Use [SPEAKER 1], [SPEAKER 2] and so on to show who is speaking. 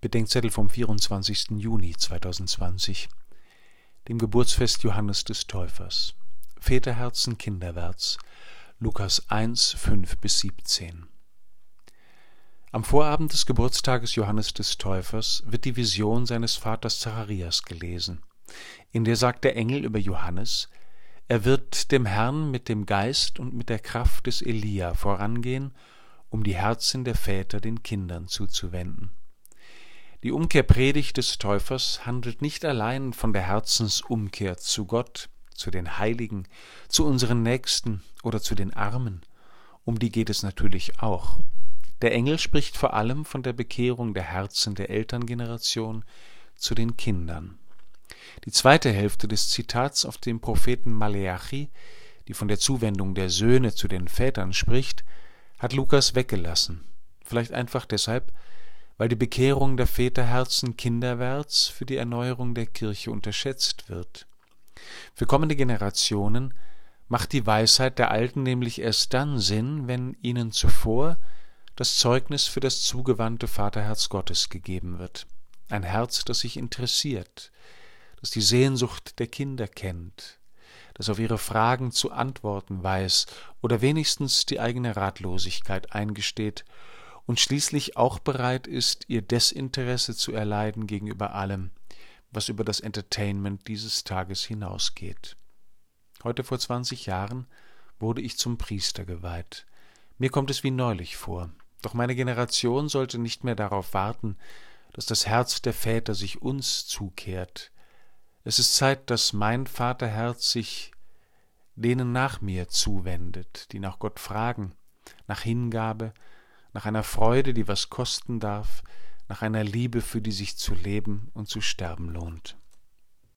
[SPEAKER 1] Bedenkzettel vom 24. Juni 2020, dem Geburtsfest Johannes des Täufers. Väterherzen kinderwärts, Lukas 1, 5 bis 17. Am Vorabend des Geburtstages Johannes des Täufers wird die Vision seines Vaters Zacharias gelesen. In der sagt der Engel über Johannes, er wird dem Herrn mit dem Geist und mit der Kraft des Elia vorangehen, um die Herzen der Väter den Kindern zuzuwenden. Die Umkehrpredigt des Täufers handelt nicht allein von der Herzensumkehr zu Gott, zu den Heiligen, zu unseren Nächsten oder zu den Armen. Um die geht es natürlich auch. Der Engel spricht vor allem von der Bekehrung der Herzen der Elterngeneration zu den Kindern. Die zweite Hälfte des Zitats auf dem Propheten Maleachi, die von der Zuwendung der Söhne zu den Vätern spricht, hat Lukas weggelassen. Vielleicht einfach deshalb, weil die Bekehrung der Väterherzen kinderwärts für die Erneuerung der Kirche unterschätzt wird. Für kommende Generationen macht die Weisheit der Alten nämlich erst dann Sinn, wenn ihnen zuvor das Zeugnis für das zugewandte Vaterherz Gottes gegeben wird. Ein Herz, das sich interessiert, das die Sehnsucht der Kinder kennt, das auf ihre Fragen zu antworten weiß oder wenigstens die eigene Ratlosigkeit eingesteht und schließlich auch bereit ist, ihr Desinteresse zu erleiden gegenüber allem, was über das Entertainment dieses Tages hinausgeht. Heute vor zwanzig Jahren wurde ich zum Priester geweiht. Mir kommt es wie neulich vor. Doch meine Generation sollte nicht mehr darauf warten, dass das Herz der Väter sich uns zukehrt. Es ist Zeit, dass mein Vaterherz sich denen nach mir zuwendet, die nach Gott fragen, nach Hingabe, nach einer Freude, die was kosten darf, nach einer Liebe, für die sich zu leben und zu sterben lohnt.